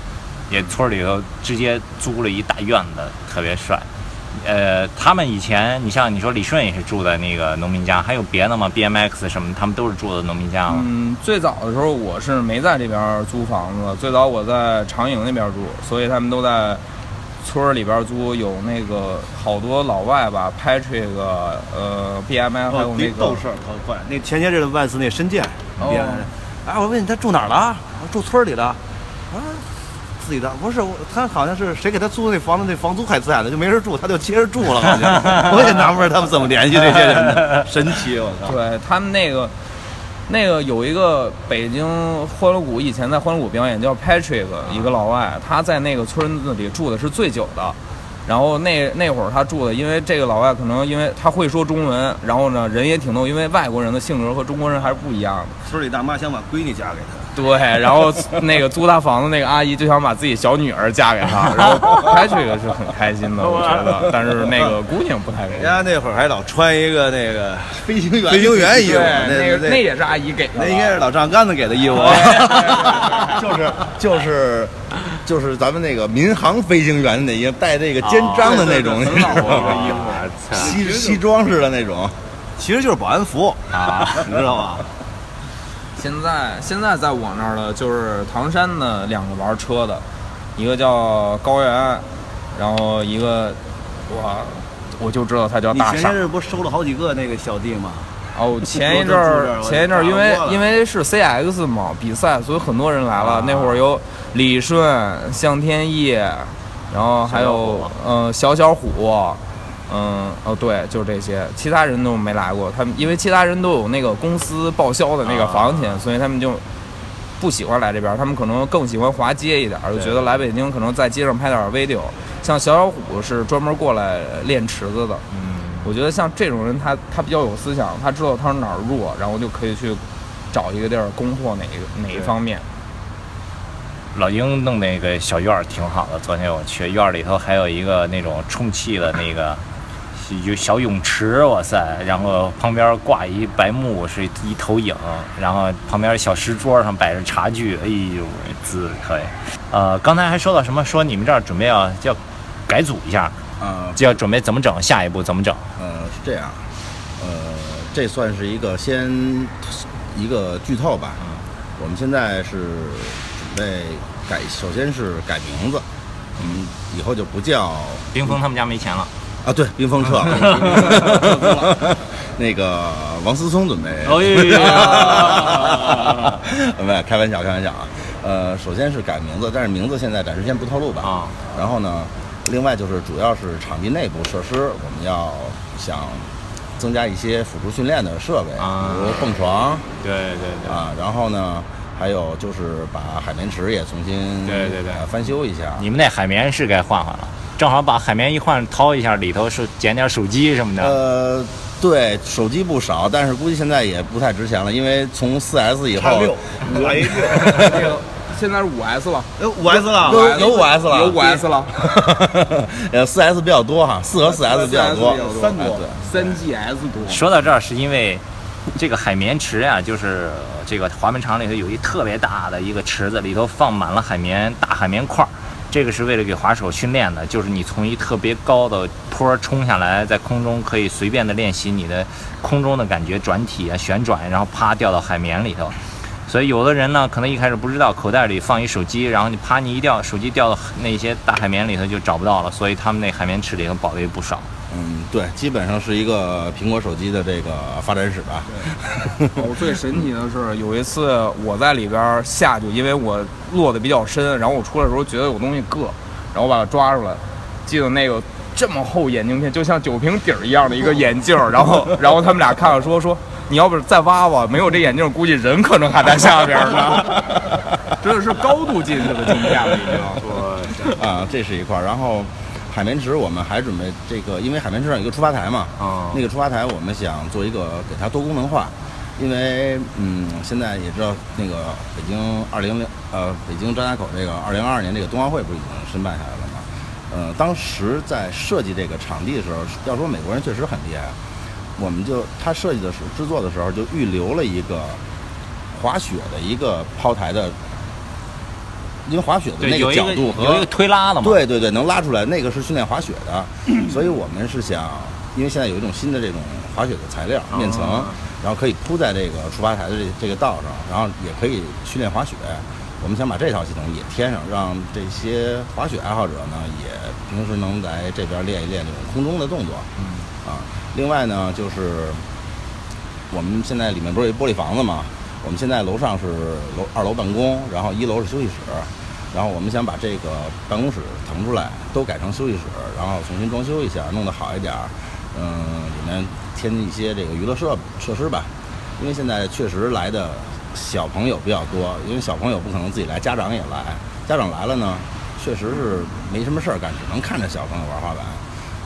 Speaker 1: 也村里头直接租了一大院子，特别帅。呃，他们以前，你像你说李顺也是住在那个农民家，还有别的吗？BMX 什么，他们都是住的农民家吗？
Speaker 3: 嗯，最早的时候我是没在这边租房子，最早我在长营那边住，所以他们都在村儿里边租。有那个好多老外吧，Patrick，呃，BMI 还有那个
Speaker 4: 哦斗事儿可快。那前些日子万斯那申健，
Speaker 3: 哦
Speaker 4: 哎，我问你他住哪儿了？住村里的。啊，自己的不是我，他好像是谁给他租的那房子，那房租还在呢，就没人住，他就接着住了，好像。我也纳闷儿他们怎么联系这些人的，神奇，我操。
Speaker 3: 对他们那个那个有一个北京欢乐谷，以前在欢乐谷表演叫 Patrick，一个老外，他在那个村子里住的是最久的。然后那那会儿他住的，因为这个老外可能因为他会说中文，然后呢人也挺逗，因为外国人的性格和中国人还是不一样的。
Speaker 4: 村里大妈想把闺女嫁给他。
Speaker 3: 对，然后那个租他房子那个阿姨就想把自己小女儿嫁给他，然后 Patrick 是很开心的，我觉得，但是那个姑娘不太开心。
Speaker 4: 人家那会儿还老穿一个那个
Speaker 2: 飞行员，
Speaker 4: 飞行员衣服，
Speaker 3: 那个
Speaker 4: 那
Speaker 3: 那也是阿姨给的，
Speaker 4: 那应该是老丈杆子给的衣服。
Speaker 2: 就是就是就是咱们那个民航飞行员那一个带这个肩章的那种，你知道吗
Speaker 4: 衣服
Speaker 2: 西西装式的那种。
Speaker 4: 其实就是保安服，
Speaker 1: 啊！
Speaker 4: 你知道吧？
Speaker 3: 现在现在在我那儿的就是唐山的两个玩车的，一个叫高原，然后一个我我就知道他叫大傻
Speaker 4: 你前些。日不是收了好几个那个小弟吗？
Speaker 3: 哦，前一阵儿前一阵儿因为因为是 CX 嘛比赛，所以很多人来了。
Speaker 4: 啊
Speaker 3: 那会儿有李顺、向天意，然后还有
Speaker 1: 虎
Speaker 3: 呃小小虎，嗯哦对，就是这些，其他人都没来过。他们因为其他人都有那个公司报销的那个房钱，所以他们就不喜欢来这边儿，他们可能更喜欢滑街一点儿，就觉得来北京可能在街上拍点儿 video。像小小虎是专门过来练池子的，
Speaker 1: 嗯，
Speaker 3: 我觉得像这种人他，他比较有思想，他知道他是哪儿弱，然后就可以去找一个地儿攻破哪个哪一方面。
Speaker 1: 老鹰弄那个小院儿挺好的，昨天我去院儿里头还有一个那种充气的那个有小泳池，哇塞！然后旁边挂一白幕是一投影，然后旁边小石桌上摆着茶具，哎呦，滋可以。呃，刚才还说到什么？说你们这儿准备要要改组一下，
Speaker 2: 啊，
Speaker 1: 就要准备怎么整？下一步怎么整？
Speaker 2: 呃，是这样，呃，这算是一个先一个剧透吧。我们现在是准备改，首先是改名字，我们以后就不叫
Speaker 1: 冰峰他们家没钱了，
Speaker 2: 啊，对，冰封撤了。那个王思聪准备，
Speaker 1: 哎呀，
Speaker 2: 没有开玩笑，开玩笑啊。呃，首先是改名字，但是名字现在暂时先不透露吧。
Speaker 1: 啊。
Speaker 2: 然后呢，另外就是主要是场地内部设施，我们要想增加一些辅助训练的设备，
Speaker 1: 啊
Speaker 2: 比如蹦床
Speaker 1: 对对对，
Speaker 2: 啊。然后呢，还有就是把海绵池也重新
Speaker 1: 对对对
Speaker 2: 呃翻修一下。
Speaker 1: 你们那海绵是该换换了，正好把海绵一换，掏一下里头是捡点手机什么的。
Speaker 2: 呃，对，手机不少，但是估计现在也不太值钱了，因为从 4S 以后，
Speaker 4: 叉六五 A 六，
Speaker 3: 这个 现在是五 S 了，
Speaker 4: 呃五 S 了，
Speaker 2: 有有 5S 了，
Speaker 3: 有五 S 了，
Speaker 2: 呃，4S 比较多哈，四和 4S 比较多
Speaker 3: ，4S 比较多。
Speaker 4: 三多
Speaker 3: 三 GS 多。
Speaker 1: 说到这儿，是因为这个海绵池呀、就是这个滑门场里头有一特别大的一个池子，里头放满了海绵，大海绵块儿。这个是为了给滑手训练的，就是你从一特别高的坡冲下来，在空中可以随便的练习你的空中的感觉、转体啊、旋转，然后啪掉到海绵里头。所以有的人呢，可能一开始不知道，口袋里放一手机，然后你啪你一掉，手机掉到那些大海绵里头就找不到了，所以他们那海绵池里头宝贝不少。
Speaker 2: 嗯，对，基本上是一个苹果手机的这个发展史吧。
Speaker 3: 我最神奇的是，有一次我在里边儿下去，因为我落的比较深，然后我出来的时候觉得有东西硌，然后我把它抓出来，记得那个这么厚眼镜片，就像酒瓶底儿一样的一个 眼镜儿，然后然后他们俩看了说说，你要不是再挖挖，没有这眼镜儿，估计人可能还在下边儿呢。真的是高度近视的镜片了，已经。
Speaker 2: 啊，这是一块儿。然后海绵池我们还准备这个，因为海绵池上有一个出发台嘛，
Speaker 1: 哦
Speaker 2: 那个出发台我们想做一个给它多功能化，因为嗯，现在也知道那个北京二零零呃北京张家口这个二零二二年这个冬奥会不是已经申办下来了吗？呃，当时在设计这个场地的时候，要说美国人确实很厉害，我们就他设计的时候制作的时候就预留了一个滑雪的一个抛台的。因为滑雪的，那
Speaker 1: 个
Speaker 2: 角度和
Speaker 1: 有一个推拉的嘛。
Speaker 2: 对对对，能拉出来，那个是训练滑雪的，所以我们是想，因为现在有一种新的这种滑雪的材料面层，
Speaker 1: 啊
Speaker 2: 然后可以铺在这个出发台的这这个道上，然后也可以训练滑雪。我们想把这套系统也添上，让这些滑雪爱好者呢，也平时能来这边练一练这种空中的动作。
Speaker 1: 嗯
Speaker 2: 啊，另外呢，就是我们现在里面不是有一玻璃房子嘛？我们现在楼上是楼二楼办公，然后一楼是休息室，然后我们想把这个办公室腾出来，都改成休息室，然后重新装修一下，弄得好一点儿。嗯，里面添一些这个娱乐设设施吧，因为现在确实来的小朋友比较多，因为小朋友不可能自己来，家长也来，家长来了呢，确实是没什么事儿干，只能看着小朋友玩滑板。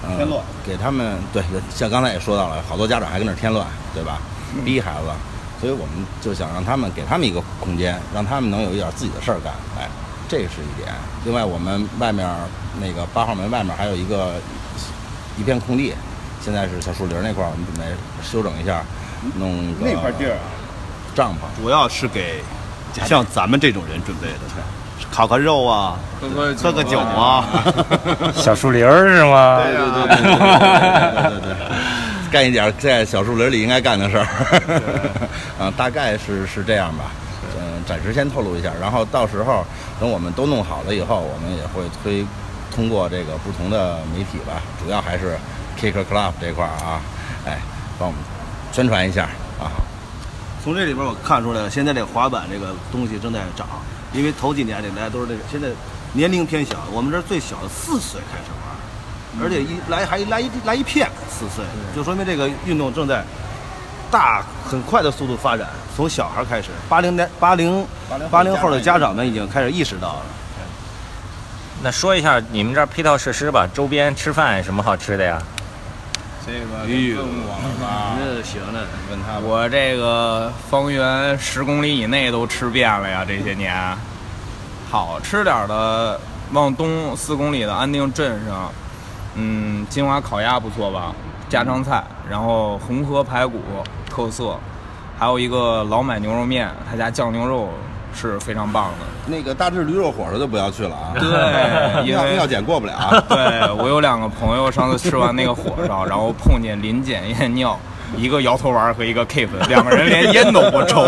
Speaker 2: 嗯、
Speaker 4: 添乱
Speaker 2: 给他们对，像刚才也说到了，好多家长还跟那儿添乱，对吧？逼孩子，所以我们就想让他们给他们一个空间，让他们能有一点自己的事儿干。哎，这是一点。另外，我们外面那个八号门外面还有一个一片空地，现在是小树林那块儿，我们准备修整一下，弄个帐篷，
Speaker 4: 主要是给像咱们这种人准备的，烤个肉啊，
Speaker 3: 喝
Speaker 4: 个酒啊。
Speaker 1: 小树林是吗？
Speaker 2: 对对对。对对对。干一点在小树林里应该干的事儿。啊，大概是是这样吧。嗯，暂时先透露一下，然后到时候等我们都弄好了以后，我们也会推通过这个不同的媒体吧，主要还是 Kicker Club 这块儿啊，哎，帮我们宣传一下啊。
Speaker 4: 从这里边我看出来了，现在这滑板这个东西正在涨，因为头几年的大家都是这个，现在年龄偏小，我们这儿最小的四岁开始玩，而且一来还来一来一片四岁，就说明这个运动正在大很快的速度发展，从小孩开始，八零年八零八零后的家长们已经开始意识到了。
Speaker 1: 那说一下你们这儿配套设施吧，周边吃饭什么好吃的呀？
Speaker 3: 这个问我了吧？
Speaker 4: 那行了，问他吧。
Speaker 3: 我这个方圆十公里以内都吃遍了呀，这些年。好吃点儿的，往东四公里的安定镇上，嗯，金华烤鸭不错吧？家常菜，然后红河排骨特色，还有一个老买牛肉面，他家酱牛肉是非常棒的。
Speaker 2: 那个大致驴肉火烧就不要去了啊，
Speaker 3: 对，因为
Speaker 2: 尿检过不了。
Speaker 3: 对我有两个朋友，上次吃完那个火烧，然后碰见临检验尿，一个摇头丸和一个 keep，两个人连烟都不抽。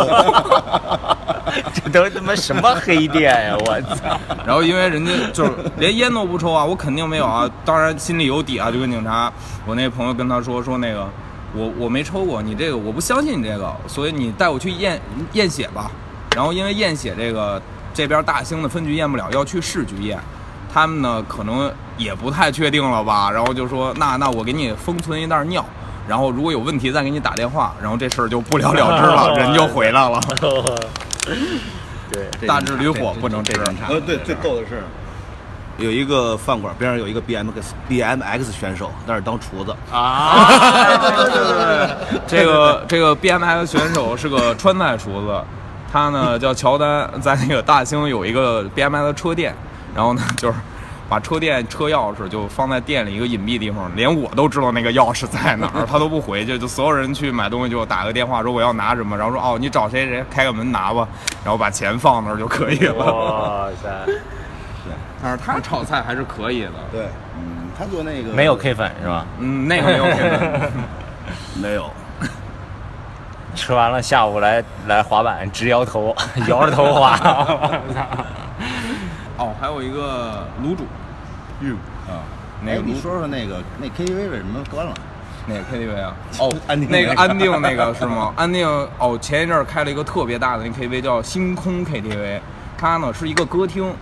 Speaker 1: 这都他妈什么黑店呀！我操！
Speaker 3: 然后因为人家就是连烟都不抽啊，我肯定没有啊，当然心里有底啊，就跟警察，我那朋友跟他说说那个，我我没抽过，你这个我不相信你这个，所以你带我去验验血吧。然后因为验血这个这边大兴的分局验不了，要去市局验，他们呢可能也不太确定了吧，然后就说那那我给你封存一袋尿。然后如果有问题再给你打电话，然后这事儿就不了了之了，人就回来了。
Speaker 1: 对，
Speaker 3: 大智驴火不能吃。
Speaker 4: 呃，对，最逗的是，有一个饭馆边上有一个 BMX BMX 选手，在那是当厨子。
Speaker 1: 啊，
Speaker 3: 这个这个 BMX 选手是个川菜厨子，他呢叫乔丹，在那个大兴有一个 BMX 车店，然后呢就是把车店车钥匙就放在店里一个隐蔽地方，连我都知道那个钥匙在哪儿，他都不回去，就所有人去买东西就打个电话说我要拿什么，然后说哦你找谁谁开个门拿吧，然后把钱放那儿就可以了。
Speaker 1: 哇塞，
Speaker 3: 但是他炒菜还是可以的，
Speaker 2: 对，嗯，他做那个
Speaker 1: 没有 K 粉是吧？
Speaker 3: 嗯，那个没有 K 粉
Speaker 4: 没有，
Speaker 1: 吃完了下午来来滑板，直摇头，摇着头滑。
Speaker 3: 哦，还有一个卤煮，
Speaker 2: 嗯啊。哎，
Speaker 3: 那个卤
Speaker 2: 你说说那个那 KTV 为什么关了？
Speaker 3: 哪个 KTV 啊？哦，
Speaker 2: 安定
Speaker 3: 那个
Speaker 2: 那个
Speaker 3: 安定那个 是吗？安定哦，前一阵儿开了一个特别大的那 KTV 叫星空 KTV，它呢是一个歌厅，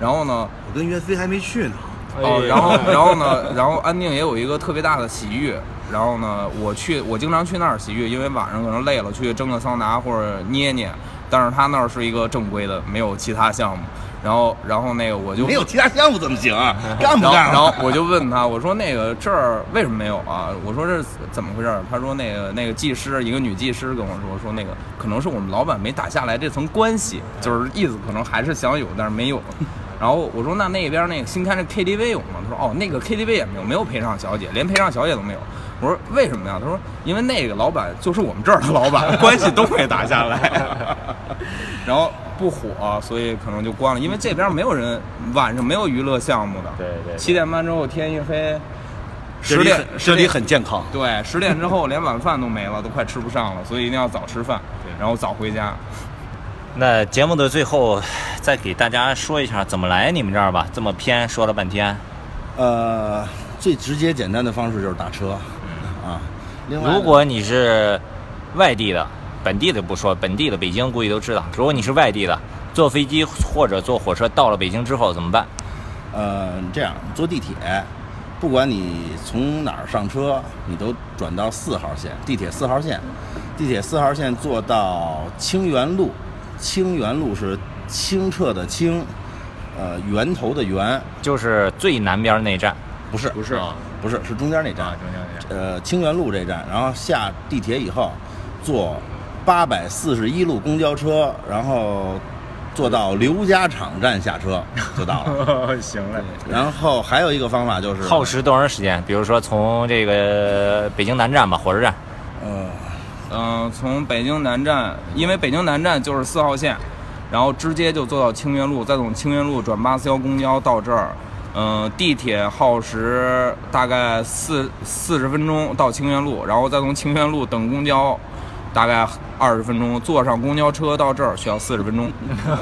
Speaker 3: 然后呢，
Speaker 4: 我跟岳飞还没去呢。
Speaker 3: 哦，然后然后呢，然后安定也有一个特别大的洗浴，然后呢，我去我经常去那儿洗浴，因为晚上可能累了去蒸个桑拿或者捏捏，但是他那儿是一个正规的，没有其他项目。然后然后那个我就
Speaker 2: 没有其他项目怎么行啊？干不干
Speaker 3: 然后然后我就问他，我说那个这儿为什么没有啊？我说这是怎么回事儿？他说那个那个技师，一个女技师跟我说，说那个可能是我们老板没打下来这层关系，就是意思可能还是想有，但是没有。然后我说那那边那个新开那 KTV 有吗？他说哦，那个 KTV 也没有，没有陪唱小姐，连陪唱小姐都没有。我说为什么呀？他说因为那个老板就是我们这儿的老板，关系都没打下来。然后不火，所以可能就关了，因为这边没有人晚上没有娱乐项目的。
Speaker 1: 对对
Speaker 3: 七点半之后天一黑，十点
Speaker 4: 很这里很健康。
Speaker 3: 对，十点之后连晚饭都没了，都快吃不上了，所以一定要早吃饭，然后早回家。
Speaker 1: 那节目的最后，再给大家说一下怎么来你们这儿吧。这么偏，说了半天。
Speaker 2: 呃，最直接简单的方式就是打车啊。另外，
Speaker 1: 如果你是外地的，本地的不说，本地的北京估计都知道。如果你是外地的，坐飞机或者坐火车到了北京之后怎么办？
Speaker 2: 呃，这样坐地铁，不管你从哪儿上车，你都转到四号线，地铁四号线，地铁四号线坐到清源路，清源路是清澈的清，呃，源头的源，
Speaker 1: 就是最南边那站。
Speaker 2: 不是
Speaker 3: 不是
Speaker 1: 啊
Speaker 2: 不是是中间那站，
Speaker 1: 中间那站。
Speaker 2: 呃，清源路这站，然后下地铁以后，坐八百四十一路公交车，然后坐到刘家场站下车就到了。
Speaker 3: 行嘞，
Speaker 2: 然后还有一个方法就是
Speaker 1: 耗时多长时间？比如说从这个北京南站吧，火车站，
Speaker 2: 呃，
Speaker 3: 嗯、从北京南站，因为北京南站就是四号线，然后直接就坐到清源路，再从清源路转八四幺公交到这儿。嗯、地铁耗时大概四四十分钟到清源路，然后再从清源路等公交，大概二十分钟。坐上公交车到这儿需要四十分钟，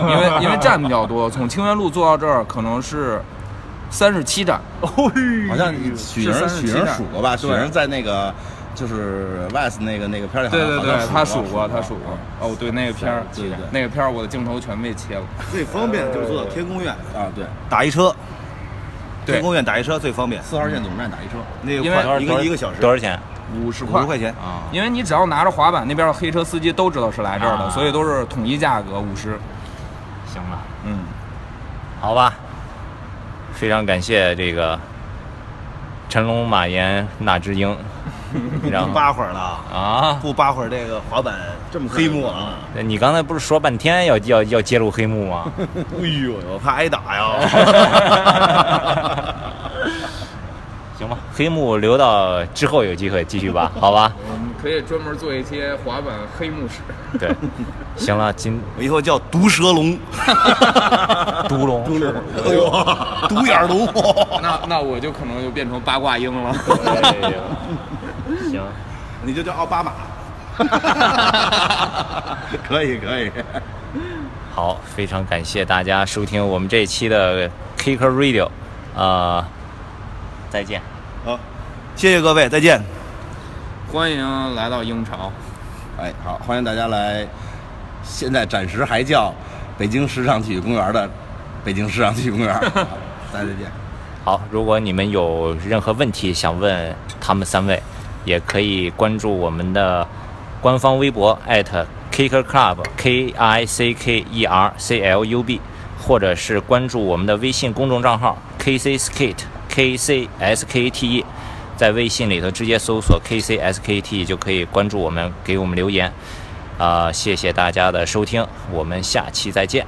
Speaker 3: 因为 因为站比较多，从清源路坐到这儿可能是三十七站。
Speaker 2: 好像许
Speaker 3: 是
Speaker 2: 人
Speaker 3: 37
Speaker 2: 许人数过吧？许
Speaker 3: 对
Speaker 2: 人在那个就是 West 那个那个片儿里好
Speaker 3: 对对对
Speaker 2: 像好像，
Speaker 3: 他数过，他数过。哦，对，那个片儿，
Speaker 2: 对对对
Speaker 3: 那个片儿，我的镜头全被切了。
Speaker 4: 最方便的就是坐到天宫院
Speaker 2: 啊，对，
Speaker 4: 打一车，天宫院打一车最方便，
Speaker 2: 四号线总站打一车，
Speaker 4: 那个
Speaker 3: 因为
Speaker 4: 快一个一个小时
Speaker 1: 多少钱？
Speaker 3: 五十块
Speaker 4: 五十块钱。
Speaker 2: 啊，
Speaker 3: 因为你只要拿着滑板，那边的黑车司机都知道是来这儿的，
Speaker 1: 啊
Speaker 3: 所以都是统一价格五十。
Speaker 1: 行了，
Speaker 3: 嗯，
Speaker 1: 好吧，非常感谢这个陈龙、马岩、那之英，然后
Speaker 4: 不扒会儿了，
Speaker 1: 啊，
Speaker 4: 不扒会儿这个滑板这么黑幕啊！
Speaker 1: 你刚才不是说半天要要要揭露黑幕吗？
Speaker 4: 哎呦，我怕挨打呀！
Speaker 1: 黑幕留到之后有机会继续吧，好吧？
Speaker 3: 我们可以专门做一些滑板黑幕史。
Speaker 1: 对，行了，今
Speaker 4: 我以后叫毒蛇龙，
Speaker 1: 毒龙，毒龙，
Speaker 4: 哎呦，独眼龙。
Speaker 3: 那那我就可能就变成八卦鹰了。
Speaker 1: 哎呀行，
Speaker 4: 你就叫奥巴马。可以可以，
Speaker 1: 好，非常感谢大家收听我们这一期的 Kicker Radio，呃，再见。
Speaker 4: 好，谢谢各位，再见。
Speaker 3: 欢迎来到鹰巢。
Speaker 2: 哎，好，欢迎大家来，现在暂时还叫北京时尚体育公园的北京时尚体育公园，好大家再见。
Speaker 1: 好，如果你们有任何问题想问他们三位，也可以关注我们的官方微博 @Kicker Club K I C K E R C L U B，或者是关注我们的微信公众账号 K C Skate K C S K T E，在微信里头直接搜索 K C S K T 就可以关注我们，给我们留言。啊、谢谢大家的收听，我们下期再见。